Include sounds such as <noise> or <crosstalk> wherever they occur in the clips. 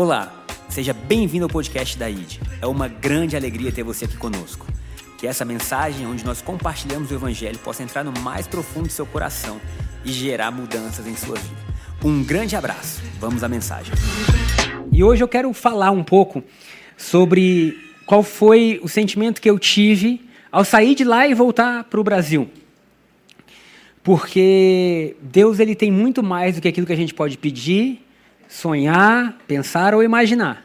Olá, seja bem-vindo ao podcast da ID. É uma grande alegria ter você aqui conosco. Que essa mensagem, onde nós compartilhamos o Evangelho, possa entrar no mais profundo do seu coração e gerar mudanças em sua vida. Um grande abraço. Vamos à mensagem. E hoje eu quero falar um pouco sobre qual foi o sentimento que eu tive ao sair de lá e voltar para o Brasil. Porque Deus ele tem muito mais do que aquilo que a gente pode pedir, sonhar, pensar ou imaginar.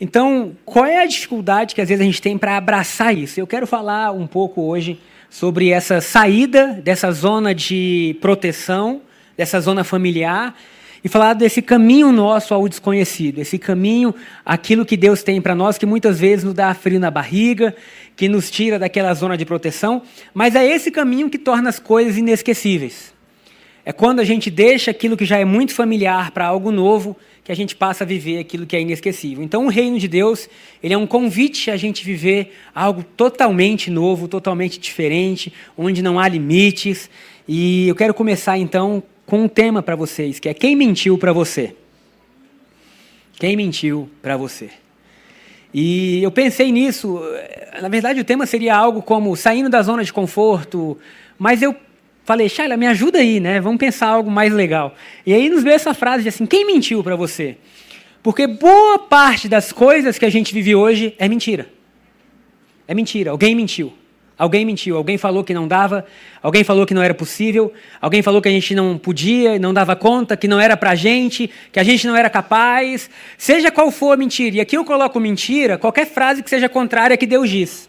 Então, qual é a dificuldade que às vezes a gente tem para abraçar isso? Eu quero falar um pouco hoje sobre essa saída dessa zona de proteção, dessa zona familiar e falar desse caminho nosso ao desconhecido, esse caminho, aquilo que Deus tem para nós, que muitas vezes nos dá frio na barriga, que nos tira daquela zona de proteção, mas é esse caminho que torna as coisas inesquecíveis. É quando a gente deixa aquilo que já é muito familiar para algo novo, que a gente passa a viver aquilo que é inesquecível. Então, o reino de Deus, ele é um convite a gente viver algo totalmente novo, totalmente diferente, onde não há limites. E eu quero começar então com um tema para vocês, que é quem mentiu para você? Quem mentiu para você? E eu pensei nisso, na verdade o tema seria algo como saindo da zona de conforto, mas eu falei, Shaila, me ajuda aí, né? Vamos pensar algo mais legal. E aí nos veio essa frase de assim, quem mentiu para você? Porque boa parte das coisas que a gente vive hoje é mentira. É mentira, alguém mentiu. Alguém mentiu, alguém falou que não dava, alguém falou que não era possível, alguém falou que a gente não podia, não dava conta, que não era pra gente, que a gente não era capaz. Seja qual for a mentira. E aqui eu coloco mentira, qualquer frase que seja contrária a que Deus diz.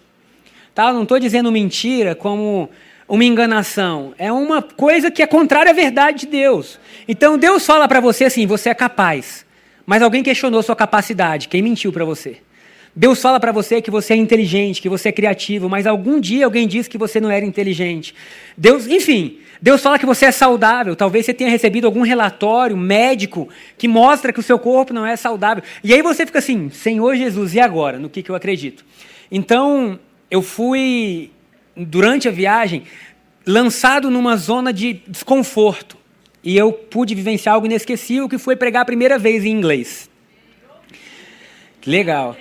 Tá? Eu não estou dizendo mentira como uma enganação. É uma coisa que é contrária à verdade de Deus. Então Deus fala para você assim: você é capaz. Mas alguém questionou sua capacidade. Quem mentiu para você? Deus fala para você que você é inteligente, que você é criativo, mas algum dia alguém disse que você não era inteligente. Deus, enfim, Deus fala que você é saudável. Talvez você tenha recebido algum relatório médico que mostra que o seu corpo não é saudável. E aí você fica assim, Senhor Jesus, e agora? No que, que eu acredito? Então, eu fui, durante a viagem, lançado numa zona de desconforto. E eu pude vivenciar algo inesquecível, que foi pregar a primeira vez em inglês. Legal.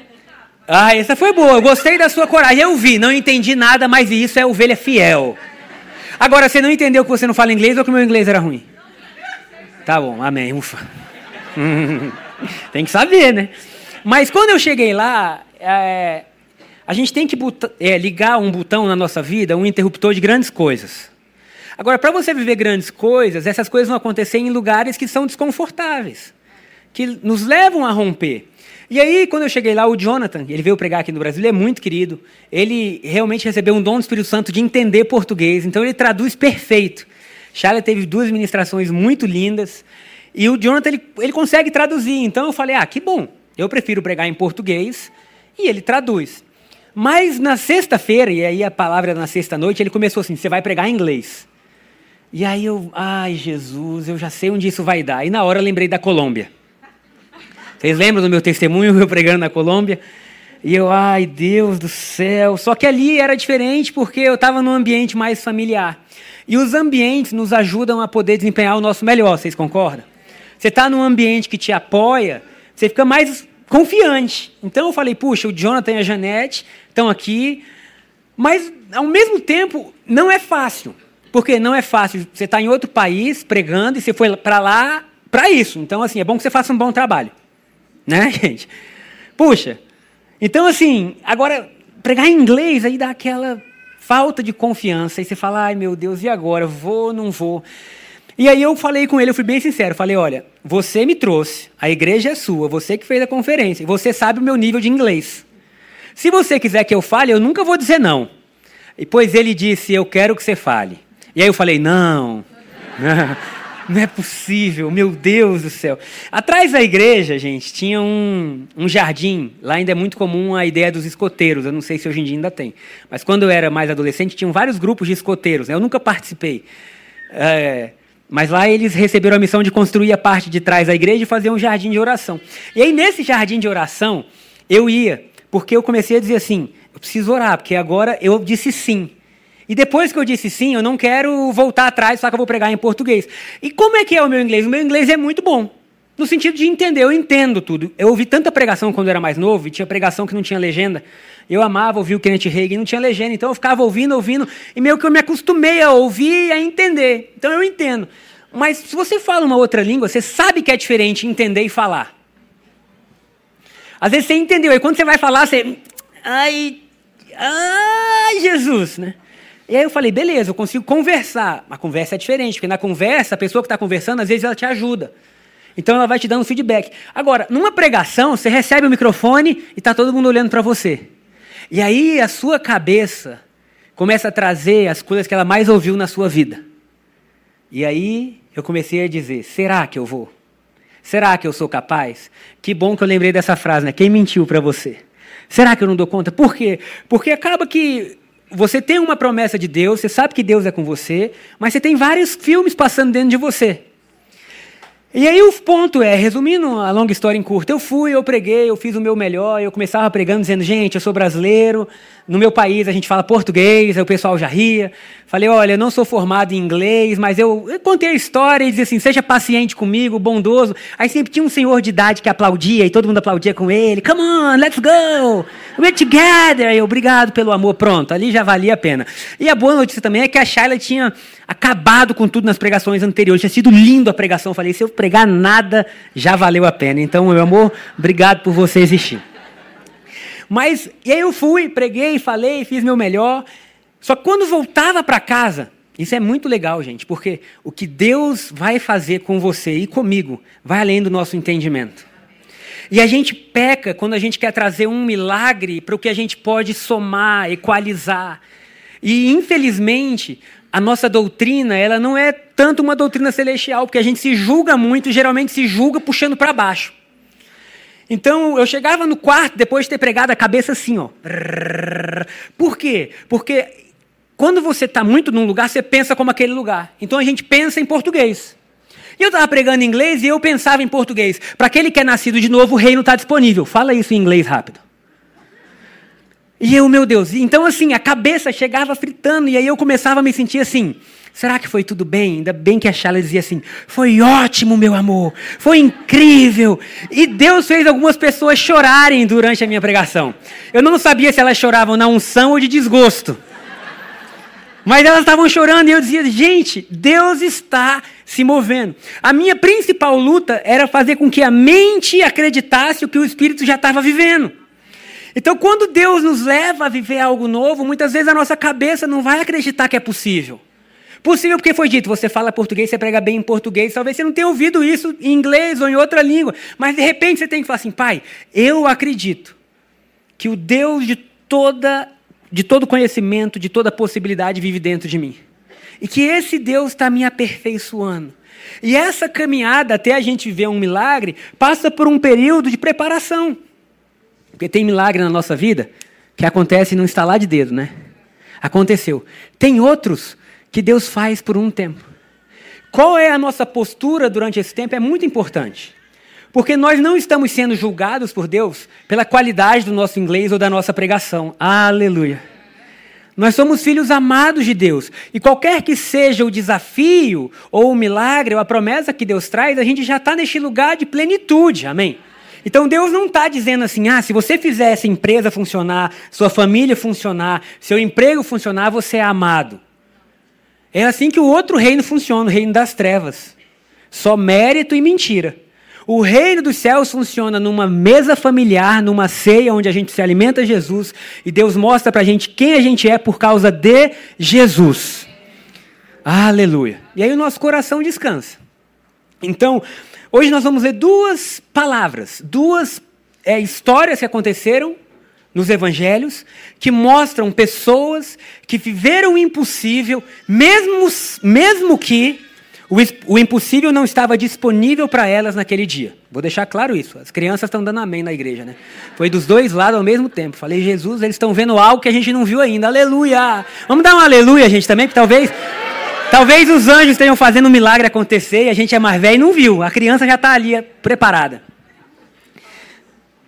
Ah, essa foi boa. Eu gostei da sua coragem. Eu vi, não entendi nada, mas isso é ovelha fiel. Agora, você não entendeu que você não fala inglês ou que o meu inglês era ruim? Tá bom, amém. Ufa. <laughs> tem que saber, né? Mas quando eu cheguei lá, é, a gente tem que é, ligar um botão na nossa vida, um interruptor de grandes coisas. Agora, para você viver grandes coisas, essas coisas vão acontecer em lugares que são desconfortáveis, que nos levam a romper. E aí, quando eu cheguei lá, o Jonathan, ele veio pregar aqui no Brasil, ele é muito querido. Ele realmente recebeu um dom do Espírito Santo de entender português, então ele traduz perfeito. Charlie teve duas ministrações muito lindas. E o Jonathan, ele, ele consegue traduzir. Então eu falei, ah, que bom. Eu prefiro pregar em português. E ele traduz. Mas na sexta-feira, e aí a palavra na sexta-noite, ele começou assim: você vai pregar em inglês. E aí eu, ai Jesus, eu já sei onde isso vai dar. E na hora eu lembrei da Colômbia. Vocês lembram do meu testemunho, <laughs> eu pregando na Colômbia? E eu, ai Deus do céu. Só que ali era diferente porque eu estava num ambiente mais familiar. E os ambientes nos ajudam a poder desempenhar o nosso melhor, vocês concordam? Você está num ambiente que te apoia, você fica mais confiante. Então eu falei, puxa, o Jonathan e a Janete estão aqui, mas ao mesmo tempo não é fácil. Porque não é fácil. Você está em outro país pregando e você foi para lá para isso. Então, assim, é bom que você faça um bom trabalho. Né, <laughs> gente? Puxa. Então, assim, agora, pregar em inglês aí dá aquela falta de confiança. E você fala, ai meu Deus, e agora? Vou, não vou? E aí eu falei com ele, eu fui bem sincero, falei, olha, você me trouxe, a igreja é sua, você que fez a conferência, você sabe o meu nível de inglês. Se você quiser que eu fale, eu nunca vou dizer não. E pois ele disse, eu quero que você fale. E aí eu falei, não. <laughs> Não é possível, meu Deus do céu. Atrás da igreja, gente, tinha um, um jardim. Lá ainda é muito comum a ideia dos escoteiros. Eu não sei se hoje em dia ainda tem. Mas quando eu era mais adolescente, tinham vários grupos de escoteiros. Né? Eu nunca participei. É, mas lá eles receberam a missão de construir a parte de trás da igreja e fazer um jardim de oração. E aí, nesse jardim de oração, eu ia, porque eu comecei a dizer assim: eu preciso orar, porque agora eu disse sim. E depois que eu disse sim, eu não quero voltar atrás, só que eu vou pregar em português. E como é que é o meu inglês? O meu inglês é muito bom. No sentido de entender, eu entendo tudo. Eu ouvi tanta pregação quando eu era mais novo, e tinha pregação que não tinha legenda. Eu amava ouvir o Kenneth Reagan, não tinha legenda, então eu ficava ouvindo, ouvindo, e meio que eu me acostumei a ouvir e a entender. Então eu entendo. Mas se você fala uma outra língua, você sabe que é diferente entender e falar. Às vezes você entendeu, e quando você vai falar, você. Ai, ai, Jesus, né? E aí eu falei, beleza, eu consigo conversar. A conversa é diferente, porque na conversa, a pessoa que está conversando, às vezes ela te ajuda. Então ela vai te dando feedback. Agora, numa pregação, você recebe o microfone e está todo mundo olhando para você. E aí a sua cabeça começa a trazer as coisas que ela mais ouviu na sua vida. E aí eu comecei a dizer: será que eu vou? Será que eu sou capaz? Que bom que eu lembrei dessa frase, né? Quem mentiu para você? Será que eu não dou conta? Por quê? Porque acaba que você tem uma promessa de Deus, você sabe que Deus é com você, mas você tem vários filmes passando dentro de você. E aí o ponto é, resumindo a longa história em curto, eu fui, eu preguei, eu fiz o meu melhor, eu começava pregando dizendo, gente, eu sou brasileiro, no meu país a gente fala português, aí o pessoal já ria. Falei, olha, eu não sou formado em inglês, mas eu, eu contei a história e dizia assim, seja paciente comigo, bondoso. Aí sempre tinha um senhor de idade que aplaudia e todo mundo aplaudia com ele. Come on, let's go, we're together. Obrigado pelo amor, pronto, ali já valia a pena. E a boa notícia também é que a Shayla tinha acabado com tudo nas pregações anteriores, tinha sido lindo a pregação. Falei, se eu pregar nada, já valeu a pena. Então, meu amor, obrigado por você existir. Mas, e aí eu fui, preguei, falei, fiz meu melhor. Só que quando voltava para casa, isso é muito legal, gente, porque o que Deus vai fazer com você e comigo vai além do nosso entendimento. E a gente peca quando a gente quer trazer um milagre para o que a gente pode somar, equalizar. E, infelizmente, a nossa doutrina, ela não é tanto uma doutrina celestial, porque a gente se julga muito, geralmente se julga puxando para baixo. Então eu chegava no quarto depois de ter pregado a cabeça assim, ó. Por quê? Porque quando você está muito num lugar, você pensa como aquele lugar. Então a gente pensa em português. E eu estava pregando em inglês e eu pensava em português. Para aquele que é nascido de novo, o reino está disponível. Fala isso em inglês rápido. E eu, meu Deus, então assim, a cabeça chegava fritando, e aí eu começava a me sentir assim. Será que foi tudo bem? Ainda bem que a Charla dizia assim: Foi ótimo, meu amor. Foi incrível. E Deus fez algumas pessoas chorarem durante a minha pregação. Eu não sabia se elas choravam na unção ou de desgosto. Mas elas estavam chorando e eu dizia: Gente, Deus está se movendo. A minha principal luta era fazer com que a mente acreditasse o que o Espírito já estava vivendo. Então, quando Deus nos leva a viver algo novo, muitas vezes a nossa cabeça não vai acreditar que é possível. Possível porque foi dito, você fala português, você prega bem em português, talvez você não tenha ouvido isso em inglês ou em outra língua, mas de repente você tem que falar assim, pai, eu acredito que o Deus de toda de todo conhecimento, de toda possibilidade vive dentro de mim. E que esse Deus está me aperfeiçoando. E essa caminhada até a gente viver um milagre passa por um período de preparação. Porque tem milagre na nossa vida que acontece num estalar de dedo, né? Aconteceu. Tem outros que Deus faz por um tempo. Qual é a nossa postura durante esse tempo é muito importante. Porque nós não estamos sendo julgados por Deus pela qualidade do nosso inglês ou da nossa pregação. Aleluia. Nós somos filhos amados de Deus. E qualquer que seja o desafio, ou o milagre, ou a promessa que Deus traz, a gente já está neste lugar de plenitude. Amém? Então Deus não está dizendo assim, ah, se você fizer essa empresa funcionar, sua família funcionar, seu emprego funcionar, você é amado. É assim que o outro reino funciona, o reino das trevas. Só mérito e mentira. O reino dos céus funciona numa mesa familiar, numa ceia onde a gente se alimenta Jesus e Deus mostra para a gente quem a gente é por causa de Jesus. Aleluia. E aí o nosso coração descansa. Então, hoje nós vamos ler duas palavras, duas é, histórias que aconteceram nos evangelhos que mostram pessoas que viveram o impossível, mesmo, mesmo que o, o impossível não estava disponível para elas naquele dia. Vou deixar claro isso. As crianças estão dando amém na igreja, né? Foi dos dois lados ao mesmo tempo. Falei, Jesus, eles estão vendo algo que a gente não viu ainda. Aleluia! Vamos dar um aleluia, gente, também, que talvez. Talvez os anjos estejam fazendo um milagre acontecer e a gente é mais velho e não viu. A criança já está ali preparada.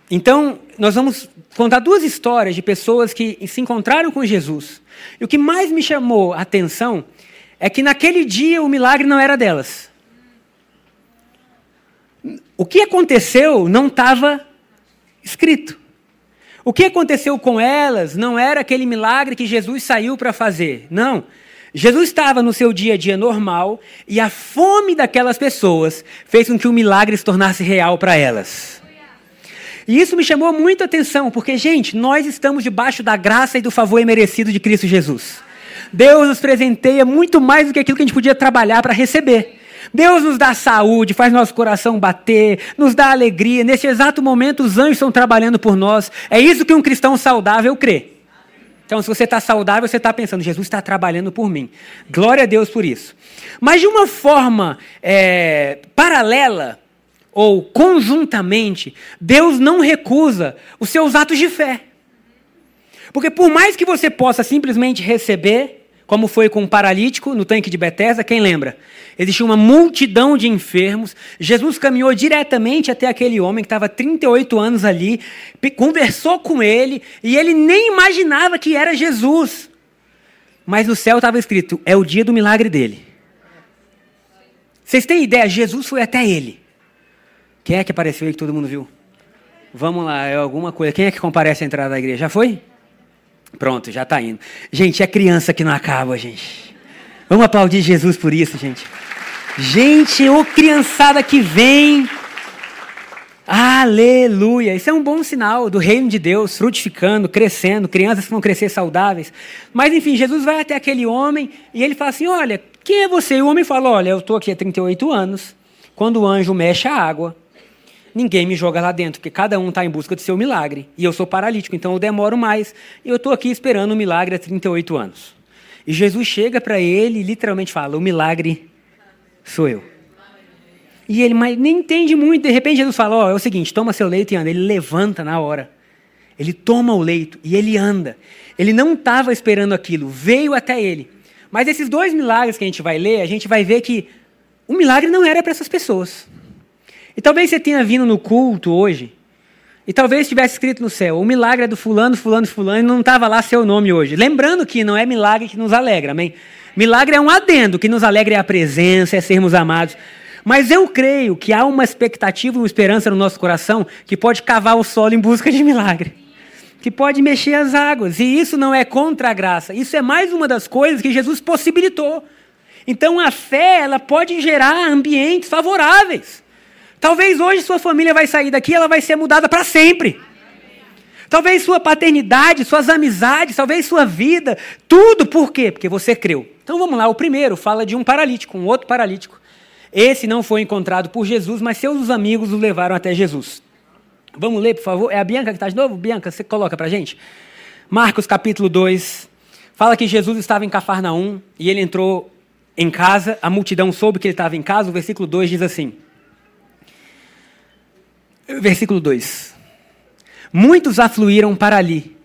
Então, nós vamos contar duas histórias de pessoas que se encontraram com Jesus. E o que mais me chamou a atenção é que naquele dia o milagre não era delas. o que aconteceu não estava escrito. O que aconteceu com elas não era aquele milagre que Jesus saiu para fazer. Não. Jesus estava no seu dia a dia normal e a fome daquelas pessoas fez com que o milagre se tornasse real para elas. E isso me chamou muita atenção, porque, gente, nós estamos debaixo da graça e do favor imerecido de Cristo Jesus. Deus nos presenteia muito mais do que aquilo que a gente podia trabalhar para receber. Deus nos dá saúde, faz nosso coração bater, nos dá alegria. Nesse exato momento, os anjos estão trabalhando por nós. É isso que um cristão saudável crê. Então, se você está saudável, você está pensando, Jesus está trabalhando por mim. Glória a Deus por isso. Mas de uma forma é, paralela ou conjuntamente, Deus não recusa os seus atos de fé. Porque por mais que você possa simplesmente receber, como foi com o paralítico no tanque de Betesda, quem lembra? Existia uma multidão de enfermos. Jesus caminhou diretamente até aquele homem que estava 38 anos ali, conversou com ele, e ele nem imaginava que era Jesus. Mas no céu estava escrito: é o dia do milagre dele. Vocês têm ideia? Jesus foi até ele. Quem é que apareceu aí que todo mundo viu? Vamos lá, é alguma coisa. Quem é que comparece à entrada da igreja? Já foi? Pronto, já está indo. Gente, é criança que não acaba, gente. Vamos aplaudir Jesus por isso, gente. Gente, ô criançada que vem. Aleluia! Isso é um bom sinal do reino de Deus, frutificando, crescendo, crianças que vão crescer saudáveis. Mas enfim, Jesus vai até aquele homem e ele fala assim: Olha, quem é você? E o homem fala: Olha, eu estou aqui há 38 anos. Quando o anjo mexe a água, ninguém me joga lá dentro, porque cada um está em busca do seu milagre. E eu sou paralítico, então eu demoro mais. E eu estou aqui esperando o milagre há 38 anos. E Jesus chega para ele e literalmente fala: O milagre sou eu. E ele mas nem entende muito. De repente Jesus fala: Ó, oh, é o seguinte, toma seu leito e anda. Ele levanta na hora. Ele toma o leito e ele anda. Ele não estava esperando aquilo, veio até ele. Mas esses dois milagres que a gente vai ler, a gente vai ver que o milagre não era para essas pessoas. E talvez você tenha vindo no culto hoje, e talvez estivesse escrito no céu: o milagre é do fulano, fulano, fulano, e não estava lá seu nome hoje. Lembrando que não é milagre que nos alegra, amém? Milagre é um adendo, que nos alegra é a presença, é sermos amados. Mas eu creio que há uma expectativa, uma esperança no nosso coração que pode cavar o solo em busca de milagre. Que pode mexer as águas. E isso não é contra a graça. Isso é mais uma das coisas que Jesus possibilitou. Então a fé, ela pode gerar ambientes favoráveis. Talvez hoje sua família vai sair daqui, ela vai ser mudada para sempre. Talvez sua paternidade, suas amizades, talvez sua vida, tudo por quê? Porque você creu. Então vamos lá, o primeiro fala de um paralítico, um outro paralítico. Esse não foi encontrado por Jesus, mas seus amigos o levaram até Jesus. Vamos ler, por favor? É a Bianca que está de novo? Bianca, você coloca para gente? Marcos capítulo 2. Fala que Jesus estava em Cafarnaum e ele entrou em casa, a multidão soube que ele estava em casa. O versículo 2 diz assim: Versículo 2: Muitos afluíram para ali,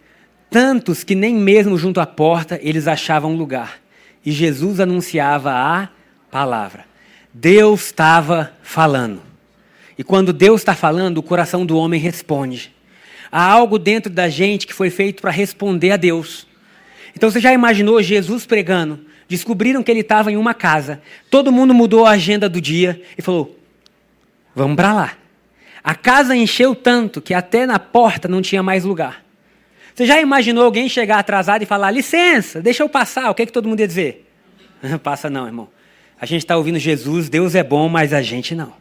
tantos que nem mesmo junto à porta eles achavam lugar. E Jesus anunciava a palavra. Deus estava falando. E quando Deus está falando, o coração do homem responde. Há algo dentro da gente que foi feito para responder a Deus. Então você já imaginou Jesus pregando? Descobriram que ele estava em uma casa. Todo mundo mudou a agenda do dia e falou: Vamos para lá. A casa encheu tanto que até na porta não tinha mais lugar. Você já imaginou alguém chegar atrasado e falar: licença, deixa eu passar? O que, é que todo mundo ia dizer? <laughs> Passa não, irmão. A gente está ouvindo Jesus, Deus é bom, mas a gente não.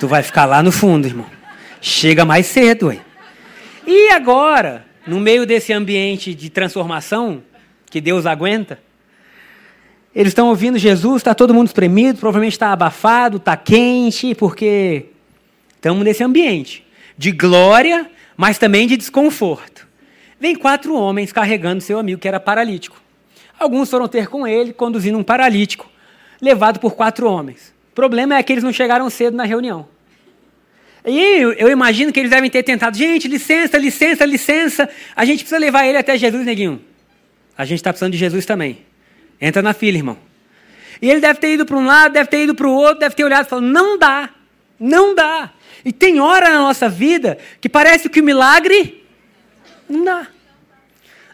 Tu vai ficar lá no fundo, irmão. Chega mais cedo, ué. E agora, no meio desse ambiente de transformação que Deus aguenta, eles estão ouvindo Jesus, está todo mundo espremido, provavelmente está abafado, está quente, porque Estamos nesse ambiente de glória, mas também de desconforto. Vem quatro homens carregando seu amigo que era paralítico. Alguns foram ter com ele, conduzindo um paralítico, levado por quatro homens. O problema é que eles não chegaram cedo na reunião. E eu imagino que eles devem ter tentado, gente, licença, licença, licença, a gente precisa levar ele até Jesus, neguinho. A gente está precisando de Jesus também. Entra na fila, irmão. E ele deve ter ido para um lado, deve ter ido para o outro, deve ter olhado e falado: não dá, não dá. E tem hora na nossa vida que parece que o milagre não dá.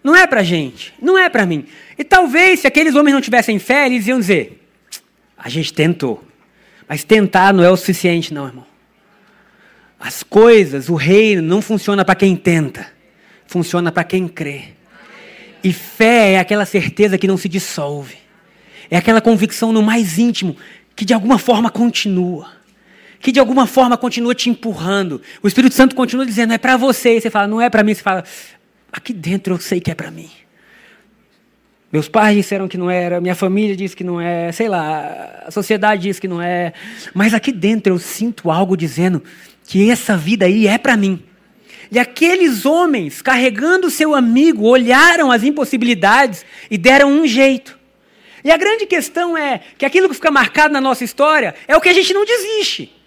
Não é para gente, não é para mim. E talvez se aqueles homens não tivessem fé, eles iam dizer: a gente tentou, mas tentar não é o suficiente, não, irmão. As coisas, o reino, não funciona para quem tenta, funciona para quem crê. E fé é aquela certeza que não se dissolve, é aquela convicção no mais íntimo que de alguma forma continua, que de alguma forma continua te empurrando. O Espírito Santo continua dizendo: é para você. E você fala: não é para mim. Você fala: aqui dentro eu sei que é para mim. Meus pais disseram que não era, minha família disse que não é, sei lá, a sociedade diz que não é, mas aqui dentro eu sinto algo dizendo que essa vida aí é para mim. E aqueles homens, carregando seu amigo, olharam as impossibilidades e deram um jeito. E a grande questão é que aquilo que fica marcado na nossa história é o que a gente não desiste.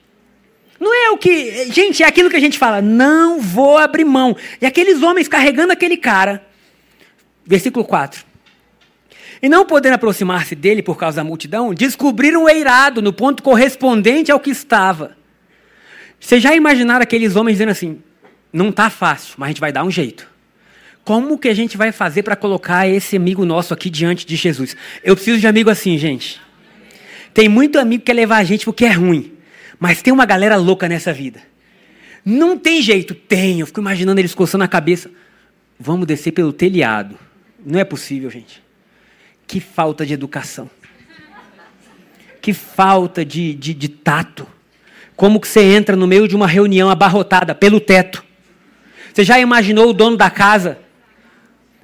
Não é o que. Gente, é aquilo que a gente fala, não vou abrir mão. E aqueles homens carregando aquele cara. Versículo 4. E não podendo aproximar-se dele por causa da multidão, descobriram o eirado no ponto correspondente ao que estava. Vocês já imaginaram aqueles homens dizendo assim: não está fácil, mas a gente vai dar um jeito. Como que a gente vai fazer para colocar esse amigo nosso aqui diante de Jesus? Eu preciso de amigo assim, gente. Tem muito amigo que quer levar a gente porque é ruim, mas tem uma galera louca nessa vida. Não tem jeito, tem. Eu fico imaginando eles coçando a cabeça. Vamos descer pelo telhado. Não é possível, gente. Que falta de educação. Que falta de, de, de tato. Como que você entra no meio de uma reunião abarrotada pelo teto? Você já imaginou o dono da casa?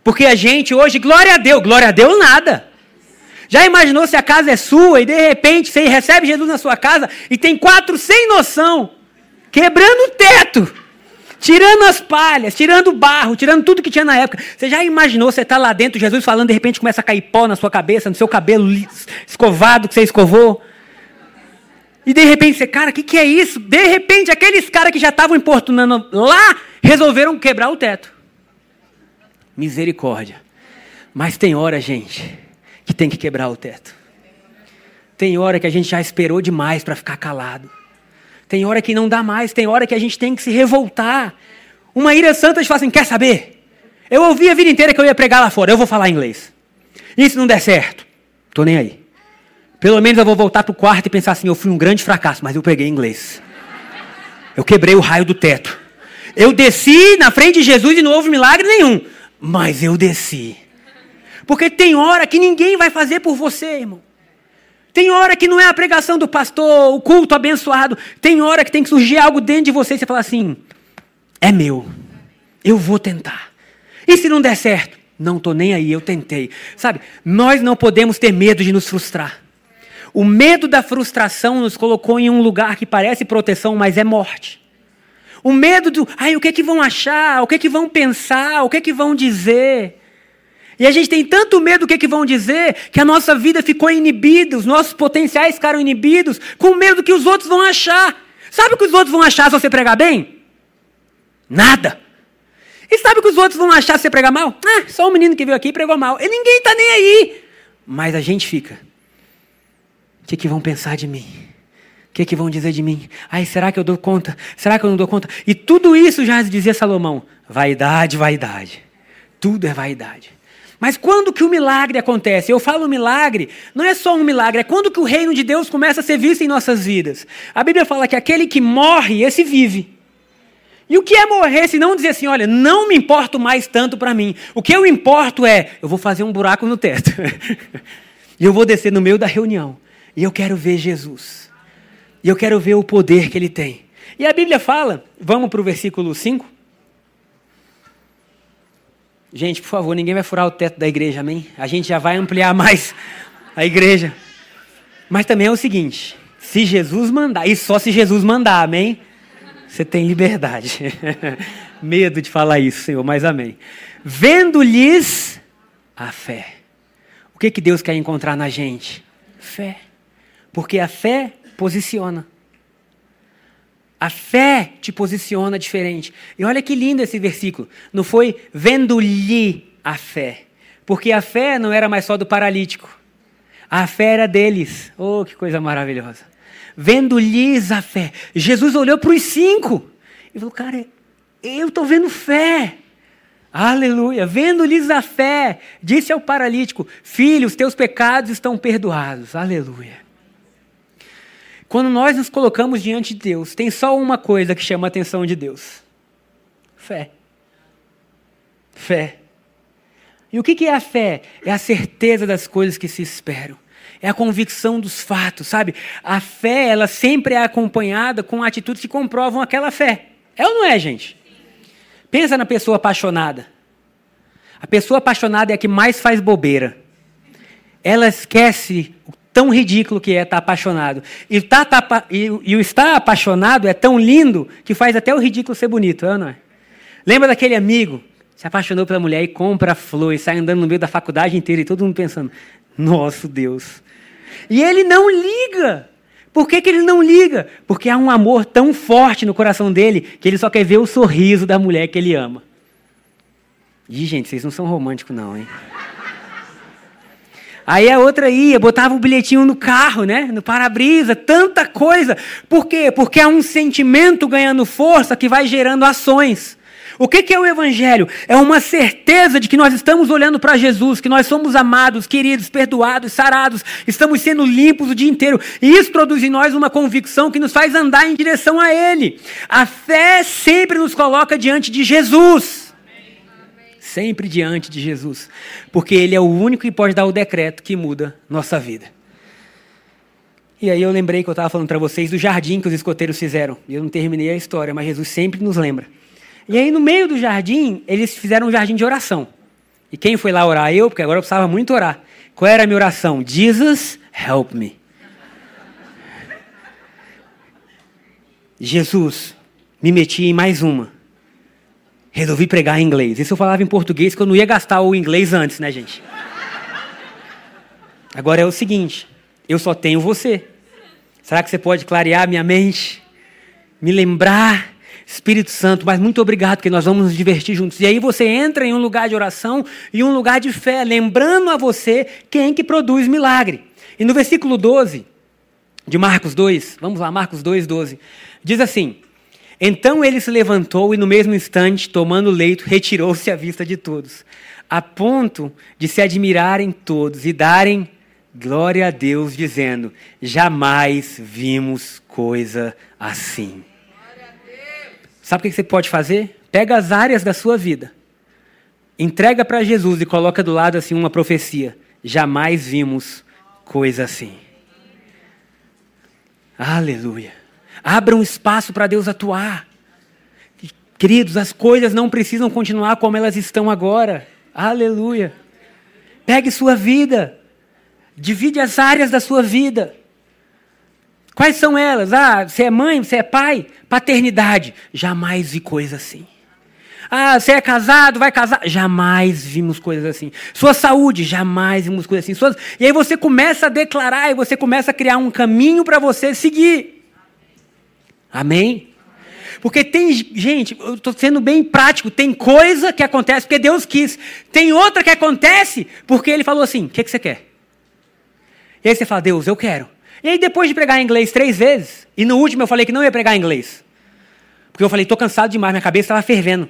Porque a gente hoje, glória a Deus, glória a Deus nada. Já imaginou se a casa é sua e de repente você recebe Jesus na sua casa e tem quatro sem noção, quebrando o teto, tirando as palhas, tirando o barro, tirando tudo que tinha na época. Você já imaginou você estar tá lá dentro, Jesus falando, de repente começa a cair pó na sua cabeça, no seu cabelo escovado que você escovou? E de repente você, cara, o que, que é isso? De repente, aqueles caras que já estavam importunando lá resolveram quebrar o teto. Misericórdia. Mas tem hora, gente, que tem que quebrar o teto. Tem hora que a gente já esperou demais para ficar calado. Tem hora que não dá mais, tem hora que a gente tem que se revoltar. Uma ira santa, a gente fala assim: quer saber? Eu ouvi a vida inteira que eu ia pregar lá fora, eu vou falar inglês. E se não der certo? Tô nem aí. Pelo menos eu vou voltar para o quarto e pensar assim: eu fui um grande fracasso, mas eu preguei inglês. Eu quebrei o raio do teto. Eu desci na frente de Jesus e não houve milagre nenhum. Mas eu desci. Porque tem hora que ninguém vai fazer por você, irmão. Tem hora que não é a pregação do pastor, o culto abençoado. Tem hora que tem que surgir algo dentro de você e você falar assim: é meu. Eu vou tentar. E se não der certo? Não estou nem aí, eu tentei. Sabe, nós não podemos ter medo de nos frustrar. O medo da frustração nos colocou em um lugar que parece proteção, mas é morte. O medo do, ai, o que é que vão achar? O que é que vão pensar? O que é que vão dizer? E a gente tem tanto medo do que, é que vão dizer, que a nossa vida ficou inibida, os nossos potenciais ficaram inibidos, com medo do que os outros vão achar. Sabe o que os outros vão achar se você pregar bem? Nada. E sabe o que os outros vão achar se você pregar mal? Ah, só um menino que veio aqui e pregou mal. E ninguém está nem aí. Mas a gente fica. O que, é que vão pensar de mim? O que, é que vão dizer de mim? Ai, será que eu dou conta? Será que eu não dou conta? E tudo isso já dizia Salomão: vaidade, vaidade. Tudo é vaidade. Mas quando que o milagre acontece? Eu falo milagre, não é só um milagre, é quando que o reino de Deus começa a ser visto em nossas vidas. A Bíblia fala que aquele que morre, esse vive. E o que é morrer se não dizer assim, olha, não me importo mais tanto para mim. O que eu importo é, eu vou fazer um buraco no teto. <laughs> e eu vou descer no meio da reunião. E eu quero ver Jesus. E eu quero ver o poder que ele tem. E a Bíblia fala, vamos para o versículo 5. Gente, por favor, ninguém vai furar o teto da igreja, amém? A gente já vai ampliar mais a igreja. Mas também é o seguinte: se Jesus mandar, e só se Jesus mandar, amém? Você tem liberdade. <laughs> Medo de falar isso, Senhor, mas amém. Vendo-lhes a fé. O que, que Deus quer encontrar na gente? Fé. Porque a fé posiciona. A fé te posiciona diferente. E olha que lindo esse versículo. Não foi vendo-lhe a fé. Porque a fé não era mais só do paralítico. A fé era deles. Oh, que coisa maravilhosa. Vendo-lhes a fé. Jesus olhou para os cinco e falou: Cara, eu estou vendo fé. Aleluia. Vendo-lhes a fé, disse ao paralítico: Filho, os teus pecados estão perdoados. Aleluia. Quando nós nos colocamos diante de Deus, tem só uma coisa que chama a atenção de Deus: fé. Fé. E o que é a fé? É a certeza das coisas que se esperam. É a convicção dos fatos, sabe? A fé, ela sempre é acompanhada com atitudes que comprovam aquela fé. É ou não é, gente? Pensa na pessoa apaixonada. A pessoa apaixonada é a que mais faz bobeira. Ela esquece tão ridículo que é estar apaixonado. E, tá, tá, e, e o estar apaixonado é tão lindo que faz até o ridículo ser bonito, é ou não é? Lembra daquele amigo se apaixonou pela mulher e compra flor e sai andando no meio da faculdade inteira e todo mundo pensando: nosso Deus. E ele não liga. Por que, que ele não liga? Porque há um amor tão forte no coração dele que ele só quer ver o sorriso da mulher que ele ama. Ih, gente, vocês não são românticos, não, hein? Aí a outra ia, botava o bilhetinho no carro, né? No para-brisa, tanta coisa. Por quê? Porque há um sentimento ganhando força que vai gerando ações. O que é o Evangelho? É uma certeza de que nós estamos olhando para Jesus, que nós somos amados, queridos, perdoados, sarados, estamos sendo limpos o dia inteiro. E isso produz em nós uma convicção que nos faz andar em direção a Ele. A fé sempre nos coloca diante de Jesus. Sempre diante de Jesus. Porque Ele é o único que pode dar o decreto que muda nossa vida. E aí eu lembrei que eu estava falando para vocês do jardim que os escoteiros fizeram. Eu não terminei a história, mas Jesus sempre nos lembra. E aí, no meio do jardim, eles fizeram um jardim de oração. E quem foi lá orar? Eu, porque agora eu precisava muito orar. Qual era a minha oração? Jesus, help me. Jesus, me meti em mais uma. Resolvi pregar em inglês. Isso eu falava em português, que eu não ia gastar o inglês antes, né, gente? Agora é o seguinte: eu só tenho você. Será que você pode clarear minha mente? Me lembrar Espírito Santo, mas muito obrigado, que nós vamos nos divertir juntos. E aí você entra em um lugar de oração e um lugar de fé, lembrando a você quem que produz milagre. E no versículo 12 de Marcos 2, vamos lá, Marcos 2, 12, diz assim: Então ele se levantou e no mesmo instante, tomando o leito, <laughs> retirou-se à vista de todos, a ponto de se admirarem todos e darem glória a Deus, dizendo: Jamais vimos coisa assim. Sabe o que você pode fazer? Pega as áreas da sua vida, entrega para Jesus e coloca do lado assim uma profecia. Jamais vimos coisa assim. Aleluia. Abra um espaço para Deus atuar. Queridos, as coisas não precisam continuar como elas estão agora. Aleluia. Pegue sua vida. Divide as áreas da sua vida. Quais são elas? Ah, você é mãe, você é pai? Paternidade. Jamais vi coisa assim. Ah, você é casado, vai casar? Jamais vimos coisas assim. Sua saúde, jamais vimos coisas assim. Suas... E aí você começa a declarar e você começa a criar um caminho para você seguir. Amém? Porque tem, gente, eu estou sendo bem prático, tem coisa que acontece porque Deus quis. Tem outra que acontece porque Ele falou assim: o que, que você quer? E aí você fala, Deus, eu quero. E aí, depois de pregar em inglês três vezes, e no último eu falei que não ia pregar em inglês. Porque eu falei, estou cansado demais, minha cabeça estava fervendo.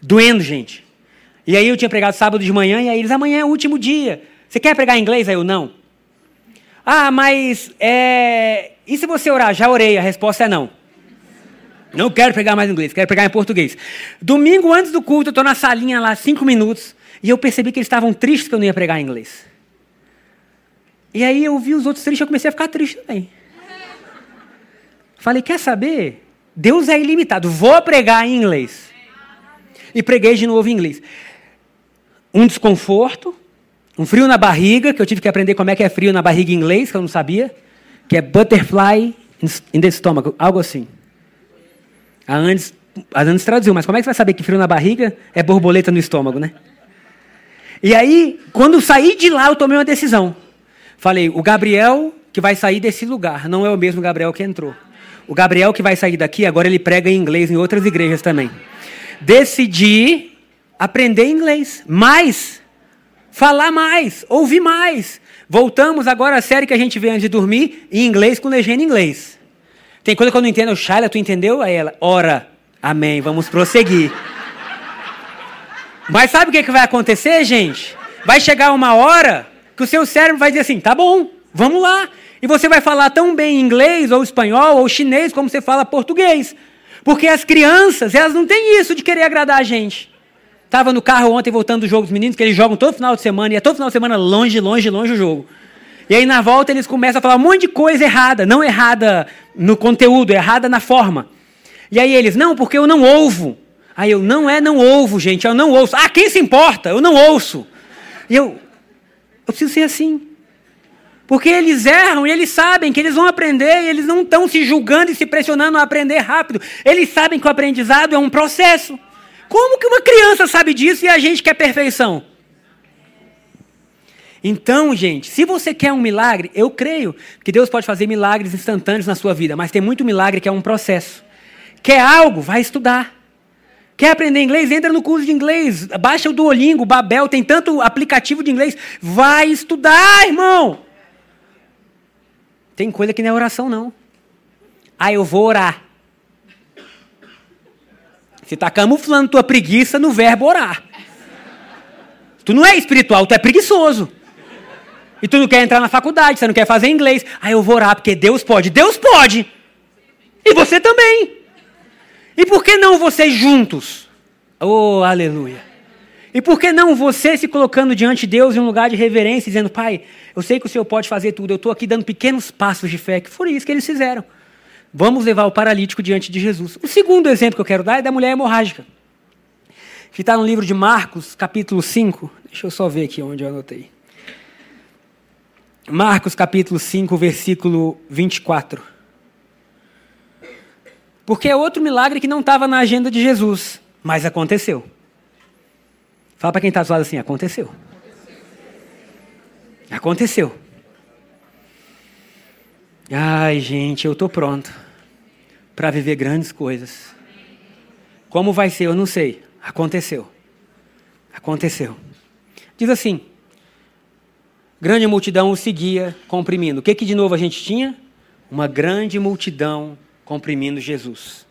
Doendo, gente. E aí eu tinha pregado sábado de manhã, e aí eles, amanhã é o último dia. Você quer pregar em inglês? Aí eu, não. Ah, mas é... e se você orar? Já orei, a resposta é não. Não quero pregar mais inglês, quero pregar em português. Domingo antes do culto, eu estou na salinha lá, cinco minutos, e eu percebi que eles estavam tristes que eu não ia pregar em inglês. E aí eu vi os outros tristes, eu comecei a ficar triste também. Falei, quer saber? Deus é ilimitado, vou pregar em inglês. E preguei de novo em inglês. Um desconforto, um frio na barriga, que eu tive que aprender como é que é frio na barriga em inglês, que eu não sabia, que é butterfly in the stomach, algo assim. A Andes, a traduziu, mas como é que você vai saber que frio na barriga é borboleta no estômago, né? E aí, quando saí de lá, eu tomei uma decisão. Falei, o Gabriel que vai sair desse lugar não é o mesmo Gabriel que entrou. O Gabriel que vai sair daqui, agora ele prega em inglês em outras igrejas também. Decidi aprender inglês, mais, falar mais, ouvir mais. Voltamos agora à série que a gente vê antes de dormir, em inglês com legenda em inglês. Tem coisa que eu não entendo, Shaila, tu entendeu? Aí ela, ora, amém, vamos prosseguir. Mas sabe o que, que vai acontecer, gente? Vai chegar uma hora que o seu cérebro vai dizer assim: tá bom, Vamos lá. E você vai falar tão bem inglês, ou espanhol, ou chinês, como você fala português. Porque as crianças, elas não têm isso de querer agradar a gente. Estava no carro ontem voltando do jogo dos meninos, que eles jogam todo final de semana, e é todo final de semana longe, longe, longe o jogo. E aí na volta eles começam a falar um monte de coisa errada, não errada no conteúdo, errada na forma. E aí eles, não, porque eu não ouvo. Aí eu, não é não ouvo, gente, eu não ouço. Ah, quem se importa? Eu não ouço. E eu, eu preciso ser assim. Porque eles erram e eles sabem que eles vão aprender e eles não estão se julgando e se pressionando a aprender rápido. Eles sabem que o aprendizado é um processo. Como que uma criança sabe disso e a gente quer perfeição? Então, gente, se você quer um milagre, eu creio que Deus pode fazer milagres instantâneos na sua vida, mas tem muito milagre que é um processo. Quer algo? Vai estudar. Quer aprender inglês? Entra no curso de inglês. Baixa o Duolingo, Babel, tem tanto aplicativo de inglês. Vai estudar, irmão. Tem coisa que não é oração, não. Ah, eu vou orar. Você está camuflando tua preguiça no verbo orar. Tu não é espiritual, tu é preguiçoso. E tu não quer entrar na faculdade, você não quer fazer inglês. Ah, eu vou orar porque Deus pode. Deus pode. E você também. E por que não vocês juntos? Oh, aleluia. E por que não você se colocando diante de Deus em um lugar de reverência, dizendo, Pai, eu sei que o Senhor pode fazer tudo, eu estou aqui dando pequenos passos de fé, que foi isso que eles fizeram. Vamos levar o paralítico diante de Jesus. O segundo exemplo que eu quero dar é da mulher hemorrágica, que está no livro de Marcos, capítulo 5. Deixa eu só ver aqui onde eu anotei. Marcos, capítulo 5, versículo 24. Porque é outro milagre que não estava na agenda de Jesus, mas aconteceu. Fala para quem está zoado assim: aconteceu. Aconteceu. Ai, gente, eu estou pronto para viver grandes coisas. Como vai ser, eu não sei. Aconteceu. Aconteceu. Diz assim: grande multidão o seguia, comprimindo. O que, que de novo a gente tinha? Uma grande multidão comprimindo Jesus.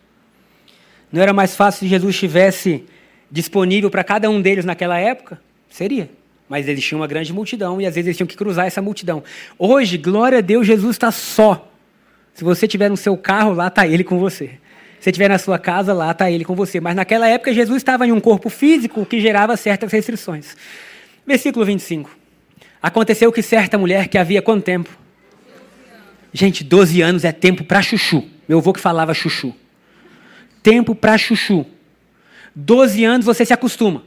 Não era mais fácil se Jesus estivesse disponível para cada um deles naquela época? Seria. Mas existia uma grande multidão e às vezes eles tinham que cruzar essa multidão. Hoje, glória a Deus, Jesus está só. Se você tiver no seu carro, lá está ele com você. Se estiver na sua casa, lá está ele com você. Mas naquela época, Jesus estava em um corpo físico que gerava certas restrições. Versículo 25. Aconteceu que certa mulher que havia quanto tempo? Gente, 12 anos é tempo para chuchu. Meu avô que falava chuchu. Tempo para chuchu. 12 anos você se acostuma.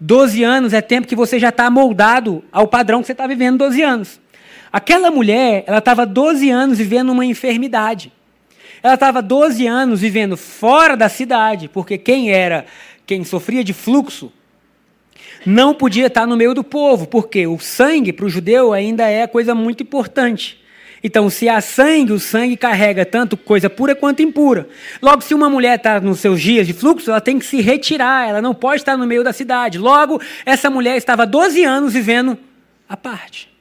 12 anos é tempo que você já está moldado ao padrão que você está vivendo 12 anos. Aquela mulher, ela estava 12 anos vivendo uma enfermidade. Ela estava 12 anos vivendo fora da cidade, porque quem era, quem sofria de fluxo, não podia estar no meio do povo, porque o sangue para o judeu ainda é coisa muito importante. Então, se há sangue, o sangue carrega tanto coisa pura quanto impura. Logo, se uma mulher está nos seus dias de fluxo, ela tem que se retirar, ela não pode estar no meio da cidade. Logo, essa mulher estava 12 anos vivendo à parte.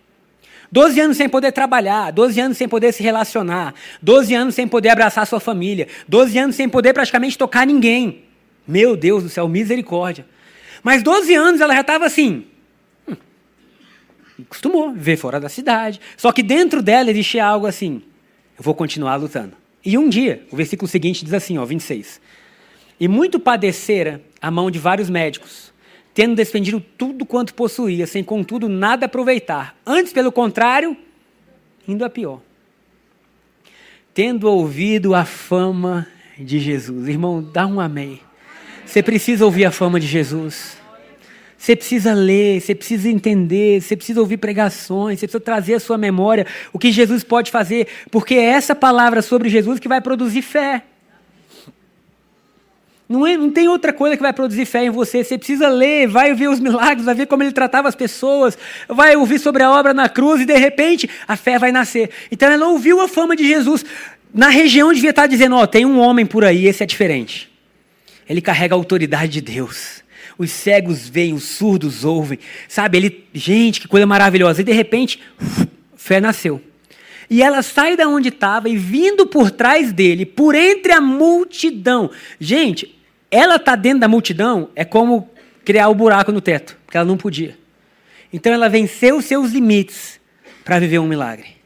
12 anos sem poder trabalhar, 12 anos sem poder se relacionar, 12 anos sem poder abraçar sua família, 12 anos sem poder praticamente tocar ninguém. Meu Deus do céu, misericórdia. Mas 12 anos ela já estava assim, acostumou viver fora da cidade. Só que dentro dela existia algo assim: eu vou continuar lutando. E um dia, o versículo seguinte diz assim, ó, 26. E muito padecera a mão de vários médicos, tendo despendido tudo quanto possuía, sem contudo nada aproveitar. Antes, pelo contrário, indo a pior. Tendo ouvido a fama de Jesus. Irmão, dá um amém. Você precisa ouvir a fama de Jesus. Você precisa ler, você precisa entender, você precisa ouvir pregações, você precisa trazer à sua memória o que Jesus pode fazer, porque é essa palavra sobre Jesus que vai produzir fé. Não, é, não tem outra coisa que vai produzir fé em você. Você precisa ler, vai ver os milagres, vai ver como ele tratava as pessoas, vai ouvir sobre a obra na cruz e de repente a fé vai nascer. Então ela ouviu a fama de Jesus. Na região devia estar dizendo: Ó, oh, tem um homem por aí, esse é diferente. Ele carrega a autoridade de Deus os cegos veem, os surdos ouvem. Sabe, ele, gente, que coisa maravilhosa. E de repente, fé nasceu. E ela sai da onde estava e vindo por trás dele, por entre a multidão. Gente, ela está dentro da multidão, é como criar o um buraco no teto, porque ela não podia. Então ela venceu os seus limites para viver um milagre.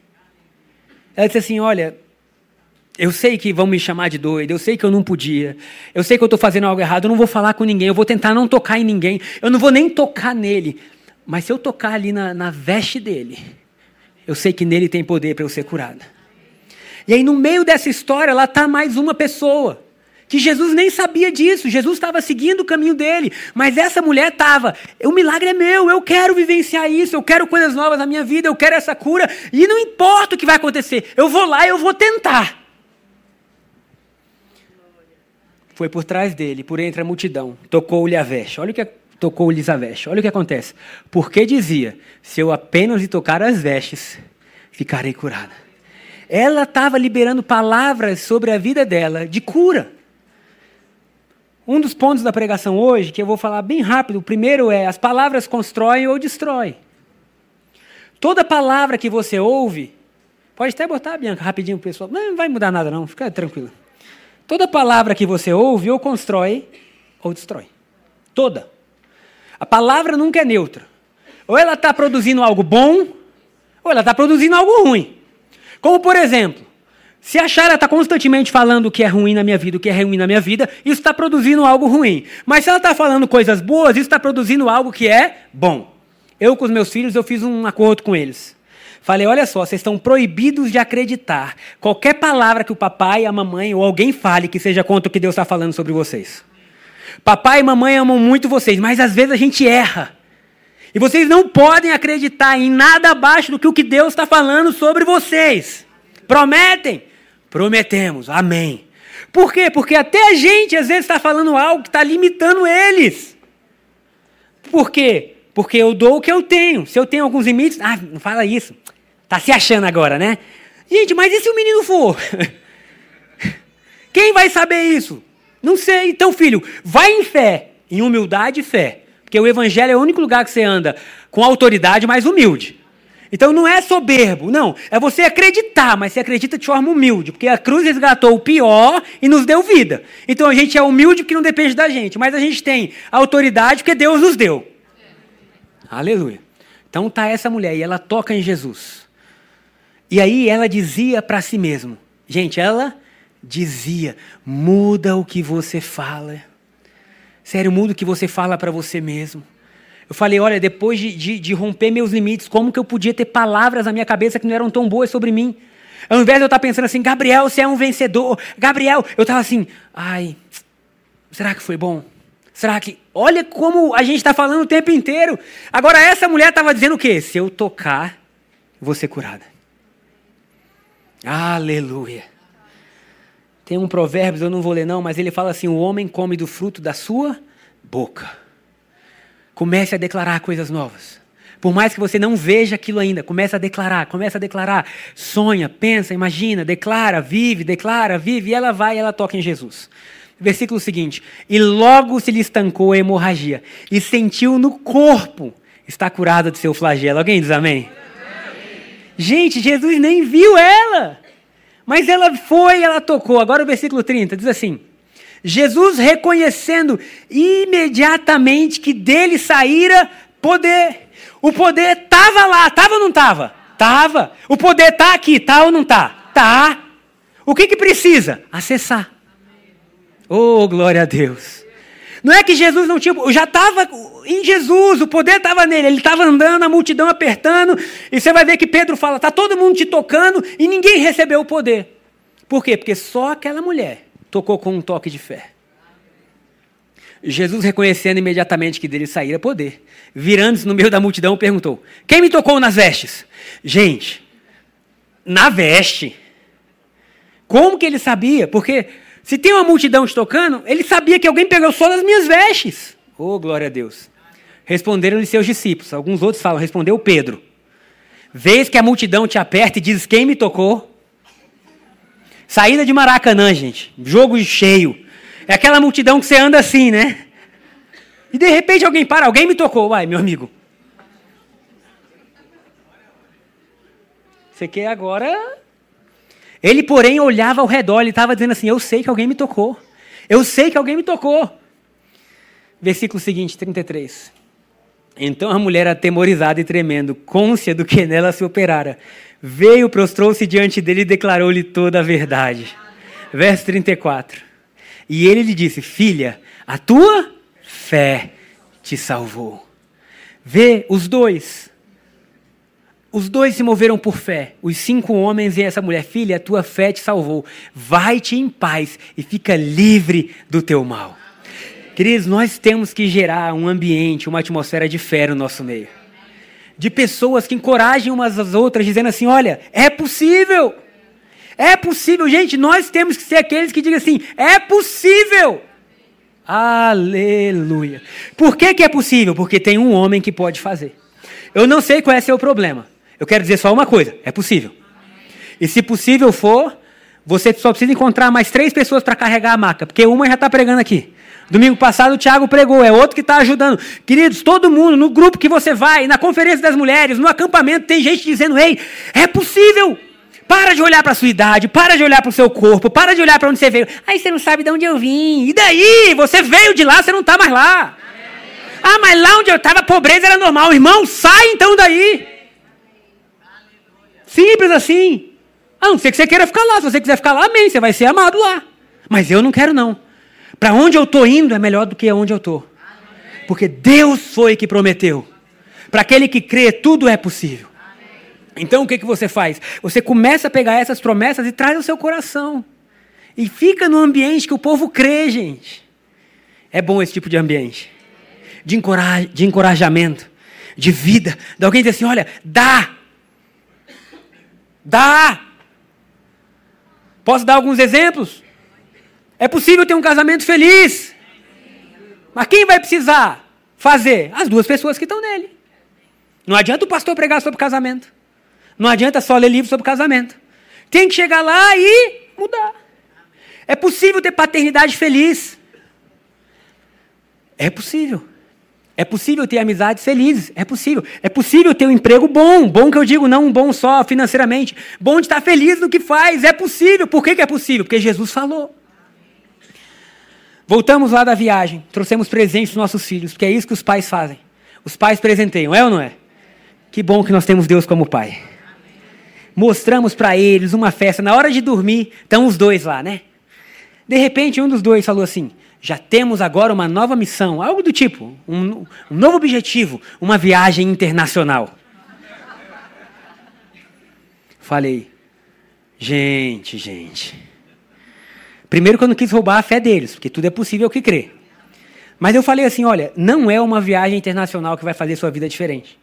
Ela disse assim: Olha, eu sei que vão me chamar de doido, eu sei que eu não podia, eu sei que eu estou fazendo algo errado, eu não vou falar com ninguém, eu vou tentar não tocar em ninguém, eu não vou nem tocar nele. Mas se eu tocar ali na, na veste dele, eu sei que nele tem poder para eu ser curada. E aí, no meio dessa história, lá está mais uma pessoa. Que Jesus nem sabia disso, Jesus estava seguindo o caminho dele, mas essa mulher estava, o milagre é meu, eu quero vivenciar isso, eu quero coisas novas na minha vida, eu quero essa cura, e não importa o que vai acontecer, eu vou lá e eu vou tentar. Foi por trás dele, por entre a multidão, tocou-lhe a veste. Olha o que tocou-lhes a veste. Olha o que acontece. Porque dizia: se eu apenas lhe tocar as vestes, ficarei curada. Ela estava liberando palavras sobre a vida dela de cura. Um dos pontos da pregação hoje, que eu vou falar bem rápido, o primeiro é: as palavras constroem ou destroem. Toda palavra que você ouve, pode até botar, Bianca, rapidinho, pessoal. Não vai mudar nada, não, fica tranquilo. Toda palavra que você ouve ou constrói ou destrói. Toda. A palavra nunca é neutra. Ou ela está produzindo algo bom, ou ela está produzindo algo ruim. Como, por exemplo, se a Shara está constantemente falando o que é ruim na minha vida, o que é ruim na minha vida, isso está produzindo algo ruim. Mas se ela está falando coisas boas, isso está produzindo algo que é bom. Eu, com os meus filhos, eu fiz um acordo com eles. Falei, olha só, vocês estão proibidos de acreditar qualquer palavra que o papai, a mamãe ou alguém fale que seja contra o que Deus está falando sobre vocês. Papai e mamãe amam muito vocês, mas às vezes a gente erra. E vocês não podem acreditar em nada abaixo do que o que Deus está falando sobre vocês. Prometem? Prometemos, amém. Por quê? Porque até a gente às vezes está falando algo que está limitando eles. Por quê? Porque eu dou o que eu tenho. Se eu tenho alguns limites, ah, não fala isso. Está se achando agora, né? Gente, mas e se o menino for? <laughs> Quem vai saber isso? Não sei. Então, filho, vai em fé, em humildade e fé. Porque o evangelho é o único lugar que você anda com autoridade mais humilde. Então não é soberbo, não. É você acreditar, mas você acredita de forma humilde. Porque a cruz resgatou o pior e nos deu vida. Então a gente é humilde porque não depende da gente. Mas a gente tem autoridade porque Deus nos deu. Aleluia. Então tá essa mulher e ela toca em Jesus. E aí ela dizia para si mesma. Gente, ela dizia: muda o que você fala. Sério, muda o que você fala para você mesmo. Eu falei, olha, depois de, de, de, romper meus limites, como que eu podia ter palavras na minha cabeça que não eram tão boas sobre mim? Ao invés de eu estar pensando assim, Gabriel, você é um vencedor. Gabriel, eu estava assim, ai, será que foi bom? Será que. Olha como a gente está falando o tempo inteiro. Agora, essa mulher estava dizendo o quê? Se eu tocar, vou ser curada. Aleluia. Tem um provérbio, eu não vou ler não, mas ele fala assim: o homem come do fruto da sua boca. Comece a declarar coisas novas. Por mais que você não veja aquilo ainda, comece a declarar, comece a declarar. Sonha, pensa, imagina, declara, vive, declara, vive, e ela vai e ela toca em Jesus. Versículo seguinte: E logo se lhe estancou a hemorragia, e sentiu no corpo está curada do seu flagelo. Alguém diz amém? amém? Gente, Jesus nem viu ela, mas ela foi, ela tocou. Agora o versículo 30 diz assim: Jesus reconhecendo imediatamente que dele saíra poder. O poder estava lá, estava ou não estava? Estava. O poder está aqui, está ou não está? Está. O que, que precisa? Acessar. Oh, glória a Deus. Não é que Jesus não tinha. Já estava em Jesus, o poder estava nele. Ele estava andando, a multidão apertando. E você vai ver que Pedro fala: está todo mundo te tocando e ninguém recebeu o poder. Por quê? Porque só aquela mulher tocou com um toque de fé. Jesus, reconhecendo imediatamente que dele saíra poder, virando-se no meio da multidão, perguntou: Quem me tocou nas vestes? Gente, na veste. Como que ele sabia? Porque se tem uma multidão te tocando, ele sabia que alguém pegou só das minhas vestes. Oh, glória a Deus. Responderam-lhe seus discípulos. Alguns outros falam, respondeu Pedro. Vês que a multidão te aperta e diz: Quem me tocou? Saída de Maracanã, gente. Jogo cheio. É aquela multidão que você anda assim, né? E de repente alguém para, alguém me tocou. Uai, meu amigo. Você quer agora. Ele, porém, olhava ao redor, ele estava dizendo assim: Eu sei que alguém me tocou. Eu sei que alguém me tocou. Versículo seguinte, 33. Então a mulher, atemorizada e tremendo, côncia do que nela se operara, veio, prostrou-se diante dele e declarou-lhe toda a verdade. Verso 34. E ele lhe disse: Filha, a tua fé te salvou. Vê os dois. Os dois se moveram por fé. Os cinco homens e essa mulher. Filha, a tua fé te salvou. Vai-te em paz e fica livre do teu mal. Queridos, nós temos que gerar um ambiente, uma atmosfera de fé no nosso meio. De pessoas que encorajem umas às outras, dizendo assim: olha, é possível. É possível, gente. Nós temos que ser aqueles que digam assim: é possível. Aleluia. Por que, que é possível? Porque tem um homem que pode fazer. Eu não sei qual é seu problema. Eu quero dizer só uma coisa: é possível. E se possível for, você só precisa encontrar mais três pessoas para carregar a maca, porque uma já está pregando aqui. Domingo passado o Tiago pregou, é outro que está ajudando. Queridos, todo mundo, no grupo que você vai, na conferência das mulheres, no acampamento, tem gente dizendo: ei, é possível. Para de olhar para a sua idade, para de olhar para o seu corpo, para de olhar para onde você veio. Aí você não sabe de onde eu vim. E daí? Você veio de lá, você não está mais lá. Ah, mas lá onde eu estava, pobreza era normal. Irmão, sai então daí. Simples assim. A não ser que você queira ficar lá. Se você quiser ficar lá, amém. Você vai ser amado lá. Mas eu não quero, não. Para onde eu estou indo é melhor do que onde eu estou. Porque Deus foi que prometeu. Para aquele que crê, tudo é possível. Então o que, que você faz? Você começa a pegar essas promessas e traz ao seu coração. E fica no ambiente que o povo crê, gente. É bom esse tipo de ambiente. De, encoraj de encorajamento, de vida. De alguém dizer assim: olha, dá. Dá. Posso dar alguns exemplos? É possível ter um casamento feliz. Mas quem vai precisar fazer? As duas pessoas que estão nele. Não adianta o pastor pregar sobre casamento. Não adianta só ler livro sobre casamento. Tem que chegar lá e mudar. É possível ter paternidade feliz. É possível. É possível ter amizades felizes. É possível. É possível ter um emprego bom. Bom que eu digo, não um bom só financeiramente. Bom de estar feliz no que faz. É possível. Por que, que é possível? Porque Jesus falou. Voltamos lá da viagem, trouxemos presentes para nossos filhos, porque é isso que os pais fazem. Os pais presenteiam, é ou não é? Que bom que nós temos Deus como pai. Mostramos para eles uma festa. Na hora de dormir, estão os dois lá, né? De repente, um dos dois falou assim: já temos agora uma nova missão, algo do tipo, um, um novo objetivo, uma viagem internacional. Falei, gente, gente. Primeiro que eu não quis roubar a fé deles, porque tudo é possível que crê. Mas eu falei assim, olha, não é uma viagem internacional que vai fazer sua vida diferente.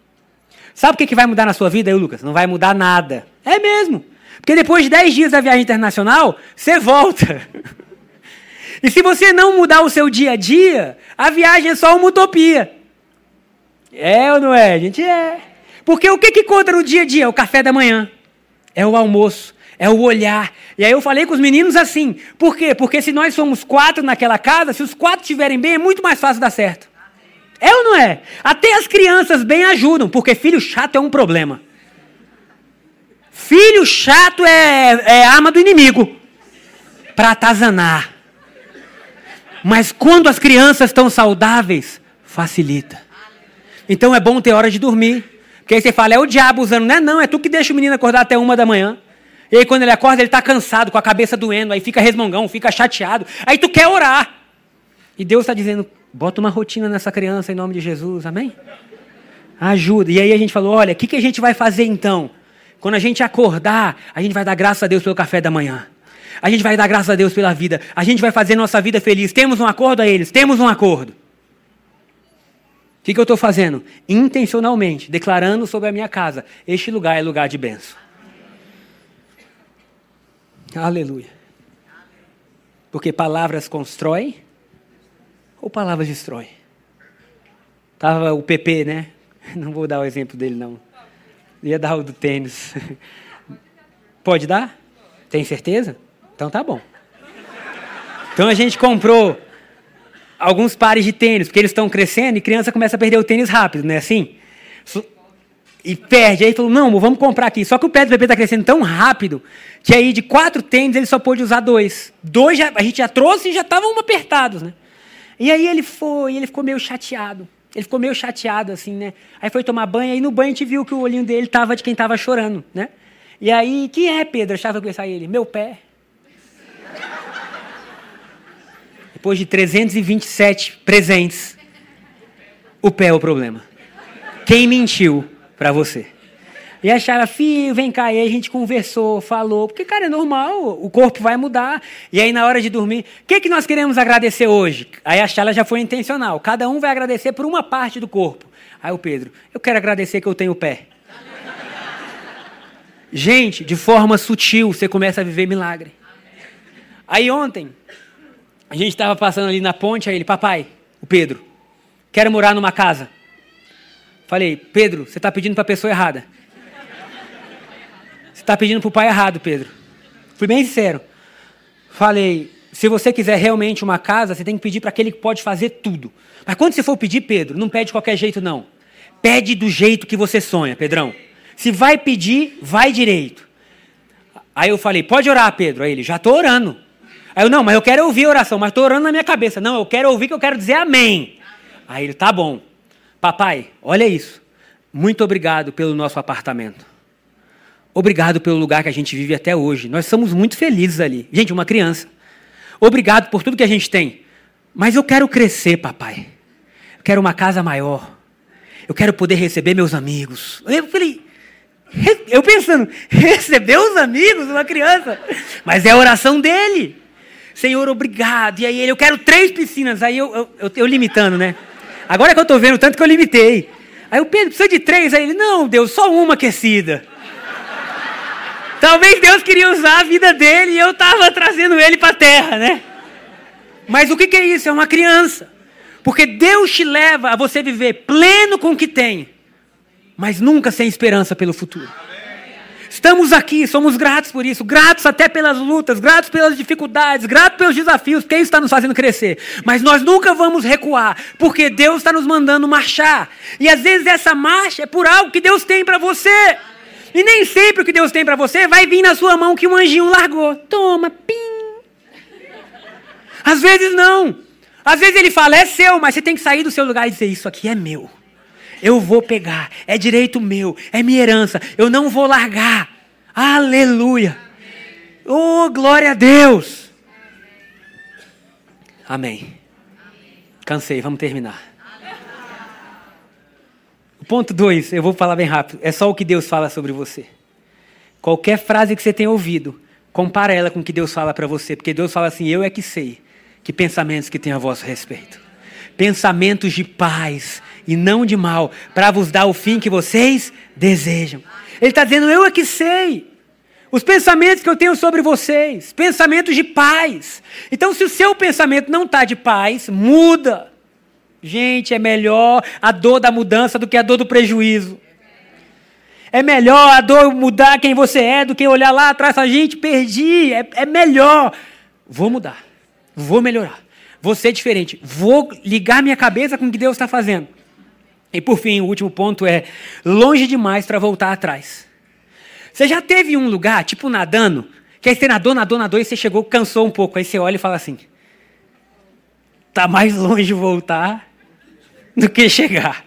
Sabe o que, que vai mudar na sua vida aí, Lucas? Não vai mudar nada. É mesmo. Porque depois de 10 dias da viagem internacional, você volta. <laughs> E se você não mudar o seu dia a dia, a viagem é só uma utopia. É ou não é? Gente é. Porque o que, que conta no dia a dia? É o café da manhã. É o almoço é o olhar. E aí eu falei com os meninos assim: por quê? Porque se nós somos quatro naquela casa, se os quatro estiverem bem, é muito mais fácil dar certo. É ou não é? Até as crianças bem ajudam, porque filho chato é um problema. Filho chato é, é arma do inimigo para atazanar. Mas quando as crianças estão saudáveis, facilita. Então é bom ter hora de dormir. Porque aí você fala, é o diabo usando. Não é não, é tu que deixa o menino acordar até uma da manhã. E aí quando ele acorda, ele está cansado, com a cabeça doendo, aí fica resmungão, fica chateado. Aí tu quer orar. E Deus está dizendo, bota uma rotina nessa criança em nome de Jesus, amém? Ajuda. E aí a gente falou, olha, o que, que a gente vai fazer então? Quando a gente acordar, a gente vai dar graças a Deus pelo café da manhã. A gente vai dar graças a Deus pela vida. A gente vai fazer nossa vida feliz. Temos um acordo a eles? Temos um acordo. O que, que eu estou fazendo? Intencionalmente, declarando sobre a minha casa: este lugar é lugar de bênção. Aleluia. Porque palavras constroem ou palavras destroem? Tava o PP, né? <laughs> Não vou dar o exemplo dele, não. Ia dar o do tênis. <laughs> Pode dar? Tem certeza? Então tá bom. Então a gente comprou alguns pares de tênis, porque eles estão crescendo e criança começa a perder o tênis rápido, não é assim? E perde. Aí falou, não, vamos comprar aqui. Só que o pé do bebê está crescendo tão rápido que aí de quatro tênis ele só pôde usar dois. Dois já, a gente já trouxe e já estavam apertados, né? E aí ele foi, ele ficou meio chateado. Ele ficou meio chateado, assim, né? Aí foi tomar banho, aí no banho a gente viu que o olhinho dele estava de quem estava chorando, né? E aí, quem é Pedro? Achava que ia sair ele. Meu pé. Depois de 327 presentes, o pé é o problema. Quem mentiu para você? E achava, filho, vem cá. E aí a gente conversou, falou, porque, cara, é normal, o corpo vai mudar. E aí, na hora de dormir, o que, que nós queremos agradecer hoje? Aí a Chala já foi intencional. Cada um vai agradecer por uma parte do corpo. Aí o Pedro, eu quero agradecer que eu tenho pé. gente, de forma sutil, você começa a viver milagre. Aí ontem, a gente estava passando ali na ponte, aí ele, papai, o Pedro, quero morar numa casa. Falei, Pedro, você está pedindo para a pessoa errada. Você está pedindo para o pai errado, Pedro. Fui bem sincero. Falei, se você quiser realmente uma casa, você tem que pedir para aquele que pode fazer tudo. Mas quando você for pedir, Pedro, não pede de qualquer jeito, não. Pede do jeito que você sonha, Pedrão. Se vai pedir, vai direito. Aí eu falei, pode orar, Pedro. Aí ele, já estou orando. Aí eu, não, mas eu quero ouvir a oração, mas estou orando na minha cabeça. Não, eu quero ouvir que eu quero dizer amém. Aí ele, tá bom. Papai, olha isso. Muito obrigado pelo nosso apartamento. Obrigado pelo lugar que a gente vive até hoje. Nós somos muito felizes ali. Gente, uma criança. Obrigado por tudo que a gente tem. Mas eu quero crescer, papai. Eu quero uma casa maior. Eu quero poder receber meus amigos. Eu falei, eu pensando, <laughs> receber os amigos, uma criança. Mas é a oração dele. Senhor, obrigado. E aí ele, eu quero três piscinas. Aí eu, eu, eu, eu limitando, né? Agora que eu estou vendo tanto que eu limitei. Aí o Pedro precisa de três. Aí ele, não, Deus, só uma aquecida. Talvez Deus queria usar a vida dele e eu estava trazendo ele para a terra, né? Mas o que, que é isso? É uma criança. Porque Deus te leva a você viver pleno com o que tem, mas nunca sem esperança pelo futuro. Estamos aqui, somos gratos por isso, gratos até pelas lutas, gratos pelas dificuldades, gratos pelos desafios, porque isso está nos fazendo crescer. Mas nós nunca vamos recuar, porque Deus está nos mandando marchar. E às vezes essa marcha é por algo que Deus tem para você. E nem sempre o que Deus tem para você vai vir na sua mão que um anjinho largou. Toma, pim. Às vezes não. Às vezes ele fala, é seu, mas você tem que sair do seu lugar e dizer: Isso aqui é meu. Eu vou pegar, é direito meu, é minha herança, eu não vou largar. Aleluia. Oh, glória a Deus. Amém. Cansei, vamos terminar. Ponto 2, eu vou falar bem rápido. É só o que Deus fala sobre você. Qualquer frase que você tenha ouvido, compara ela com o que Deus fala para você, porque Deus fala assim: Eu é que sei que pensamentos que tenho a vosso respeito. Pensamentos de paz e não de mal, para vos dar o fim que vocês desejam. Ele está dizendo: Eu é que sei. Os pensamentos que eu tenho sobre vocês, pensamentos de paz. Então, se o seu pensamento não está de paz, muda. Gente, é melhor a dor da mudança do que a dor do prejuízo. É melhor a dor mudar quem você é do que olhar lá atrás e gente, perdi. É, é melhor. Vou mudar. Vou melhorar. Vou ser diferente. Vou ligar minha cabeça com o que Deus está fazendo. E por fim, o último ponto é longe demais para voltar atrás. Você já teve um lugar, tipo nadando, que aí você nadou, nadou, nadou e você chegou, cansou um pouco. Aí você olha e fala assim: tá mais longe voltar do que chegar.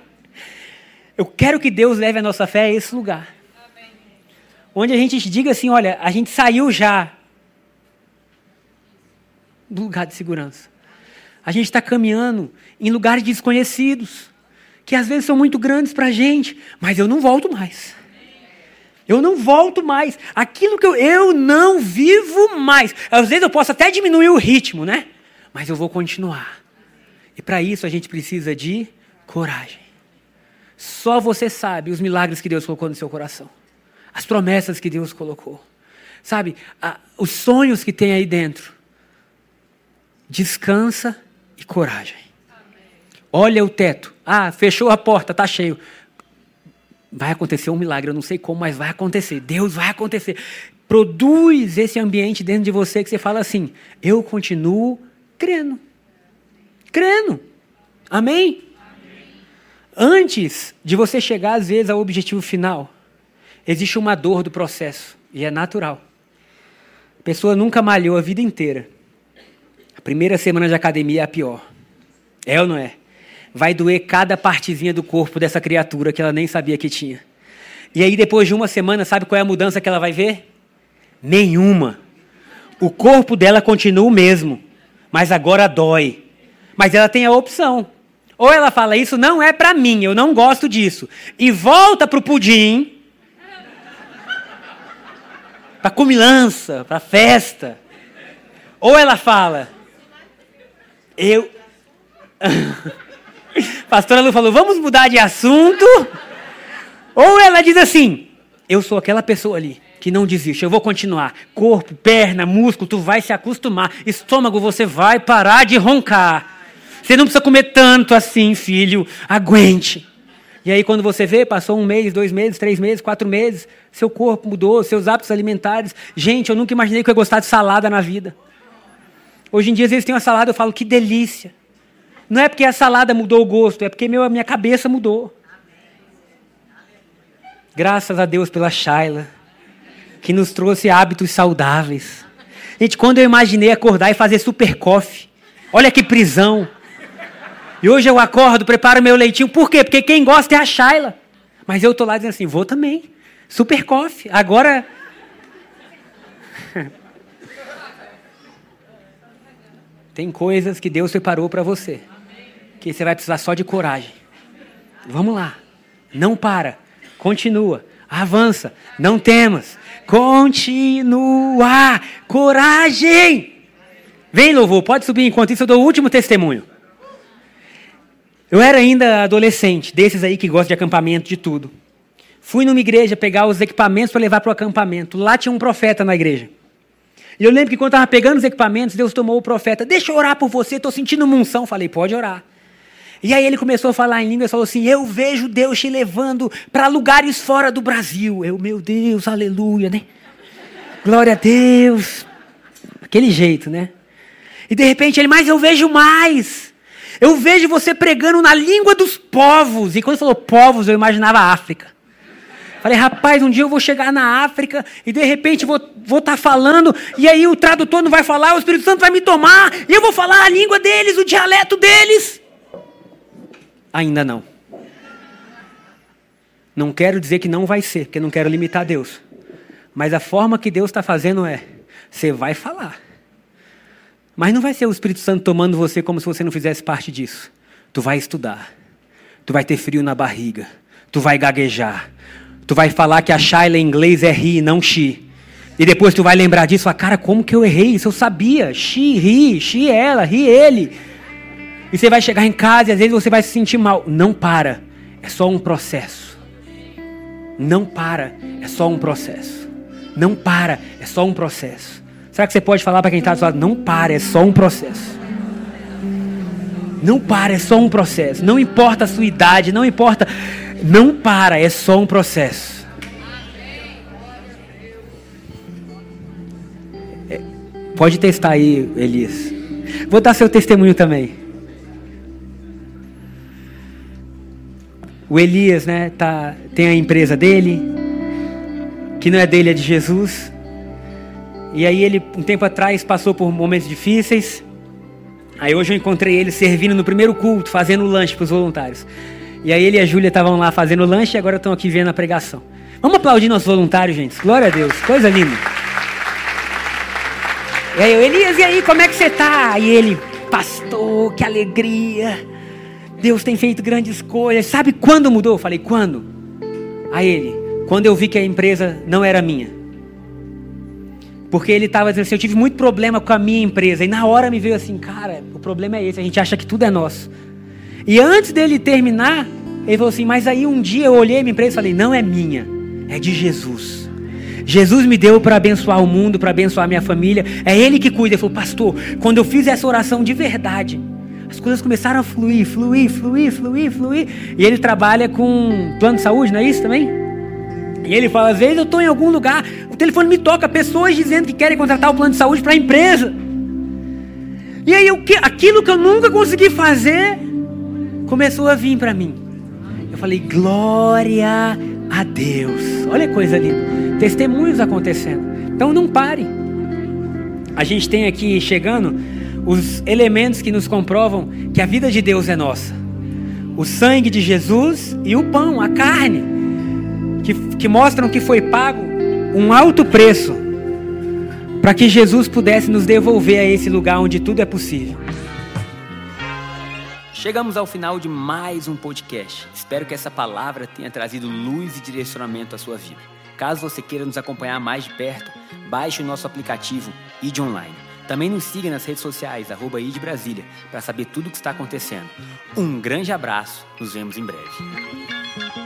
Eu quero que Deus leve a nossa fé a esse lugar. Amém. Onde a gente diga assim: olha, a gente saiu já do lugar de segurança. A gente está caminhando em lugares desconhecidos, que às vezes são muito grandes para a gente, mas eu não volto mais. Eu não volto mais. Aquilo que eu, eu não vivo mais. Às vezes eu posso até diminuir o ritmo, né? Mas eu vou continuar. E para isso a gente precisa de coragem. Só você sabe os milagres que Deus colocou no seu coração. As promessas que Deus colocou. Sabe, a, os sonhos que tem aí dentro descansa e coragem. Olha o teto. Ah, fechou a porta, está cheio. Vai acontecer um milagre, eu não sei como, mas vai acontecer. Deus vai acontecer. Produz esse ambiente dentro de você que você fala assim: eu continuo crendo. Crendo. Amém? Amém? Antes de você chegar, às vezes, ao objetivo final, existe uma dor do processo, e é natural. A pessoa nunca malhou a vida inteira. A primeira semana de academia é a pior. É ou não é? Vai doer cada partezinha do corpo dessa criatura que ela nem sabia que tinha. E aí, depois de uma semana, sabe qual é a mudança que ela vai ver? Nenhuma. O corpo dela continua o mesmo, mas agora dói. Mas ela tem a opção. Ou ela fala, isso não é para mim, eu não gosto disso. E volta para o pudim, para comilança, para festa. Ou ela fala, eu. <laughs> Pastora Lu falou, vamos mudar de assunto. Ou ela diz assim: Eu sou aquela pessoa ali que não desiste, eu vou continuar. Corpo, perna, músculo, tu vai se acostumar. Estômago, você vai parar de roncar. Você não precisa comer tanto assim, filho. Aguente. E aí, quando você vê, passou um mês, dois meses, três meses, quatro meses, seu corpo mudou, seus hábitos alimentares. Gente, eu nunca imaginei que eu ia gostar de salada na vida. Hoje em dia, às vezes tem uma salada, eu falo, que delícia. Não é porque a salada mudou o gosto, é porque meu, minha cabeça mudou. Graças a Deus pela Shaila, que nos trouxe hábitos saudáveis. Gente, quando eu imaginei acordar e fazer super coffee, olha que prisão. E hoje eu acordo, preparo meu leitinho. Por quê? Porque quem gosta é a Shaila. Mas eu tô lá dizendo assim, vou também. Super coffee. Agora. <laughs> Tem coisas que Deus preparou para você. Que você vai precisar só de coragem. Vamos lá. Não para. Continua. Avança. Não temas. Continua. Coragem. Vem, louvor. Pode subir enquanto isso eu dou o último testemunho. Eu era ainda adolescente, desses aí que gostam de acampamento, de tudo. Fui numa igreja pegar os equipamentos para levar para o acampamento. Lá tinha um profeta na igreja. E eu lembro que quando estava pegando os equipamentos, Deus tomou o profeta. Deixa eu orar por você, estou sentindo uma unção. Falei, pode orar. E aí ele começou a falar em línguas, falou assim: Eu vejo Deus te levando para lugares fora do Brasil. Eu, meu Deus, aleluia, né? Glória a Deus. Aquele jeito, né? E de repente ele, mas eu vejo mais. Eu vejo você pregando na língua dos povos. E quando falou povos, eu imaginava a África. Falei, rapaz, um dia eu vou chegar na África e de repente vou estar tá falando, e aí o tradutor não vai falar, o Espírito Santo vai me tomar, e eu vou falar a língua deles, o dialeto deles. Ainda não. Não quero dizer que não vai ser, porque não quero limitar Deus. Mas a forma que Deus está fazendo é: você vai falar. Mas não vai ser o Espírito Santo tomando você como se você não fizesse parte disso. Tu vai estudar. Tu vai ter frio na barriga. Tu vai gaguejar. Tu vai falar que a Shaila em inglês é ri, não she. E depois tu vai lembrar disso, a cara, como que eu errei isso? Eu sabia. She, ri, she, ela, ri, ele. E você vai chegar em casa e às vezes você vai se sentir mal. Não para. É só um processo. Não para. É só um processo. Não para. É só um processo. Será que você pode falar para quem está do seu lado? Não para. É só um processo. Não para. É só um processo. Não importa a sua idade. Não importa. Não para. É só um processo. É, pode testar aí, Elias. Vou dar seu testemunho também. O Elias, né, tá, tem a empresa dele, que não é dele, é de Jesus. E aí ele, um tempo atrás, passou por momentos difíceis. Aí hoje eu encontrei ele servindo no primeiro culto, fazendo lanche para os voluntários. E aí ele e a Júlia estavam lá fazendo lanche e agora estão aqui vendo a pregação. Vamos aplaudir nossos voluntários, gente. Glória a Deus. Coisa linda. E aí, eu, Elias, e aí, como é que você tá? E ele, pastor, que alegria. Deus tem feito grandes coisas. Sabe quando mudou? Eu falei, quando? A ele, quando eu vi que a empresa não era minha. Porque ele estava dizendo assim: eu tive muito problema com a minha empresa. E na hora me veio assim, cara, o problema é esse, a gente acha que tudo é nosso. E antes dele terminar, ele falou assim: mas aí um dia eu olhei minha empresa e falei: não é minha, é de Jesus. Jesus me deu para abençoar o mundo, para abençoar a minha família. É Ele que cuida. Ele falou, pastor, quando eu fiz essa oração de verdade, as coisas começaram a fluir, fluir, fluir, fluir, fluir. E ele trabalha com plano de saúde, não é isso também? E ele fala: às vezes eu estou em algum lugar, o telefone me toca, pessoas dizendo que querem contratar o plano de saúde para a empresa. E aí eu, aquilo que eu nunca consegui fazer começou a vir para mim. Eu falei: glória a Deus. Olha que coisa linda. Testemunhos acontecendo. Então não pare. A gente tem aqui chegando os elementos que nos comprovam que a vida de Deus é nossa. o sangue de Jesus e o pão, a carne, que, que mostram que foi pago um alto preço para que Jesus pudesse nos devolver a esse lugar onde tudo é possível. Chegamos ao final de mais um podcast. Espero que essa palavra tenha trazido luz e direcionamento à sua vida. Caso você queira nos acompanhar mais de perto, baixe o nosso aplicativo ID Online. Também nos siga nas redes sociais, arroba ID Brasília, para saber tudo o que está acontecendo. Um grande abraço, nos vemos em breve.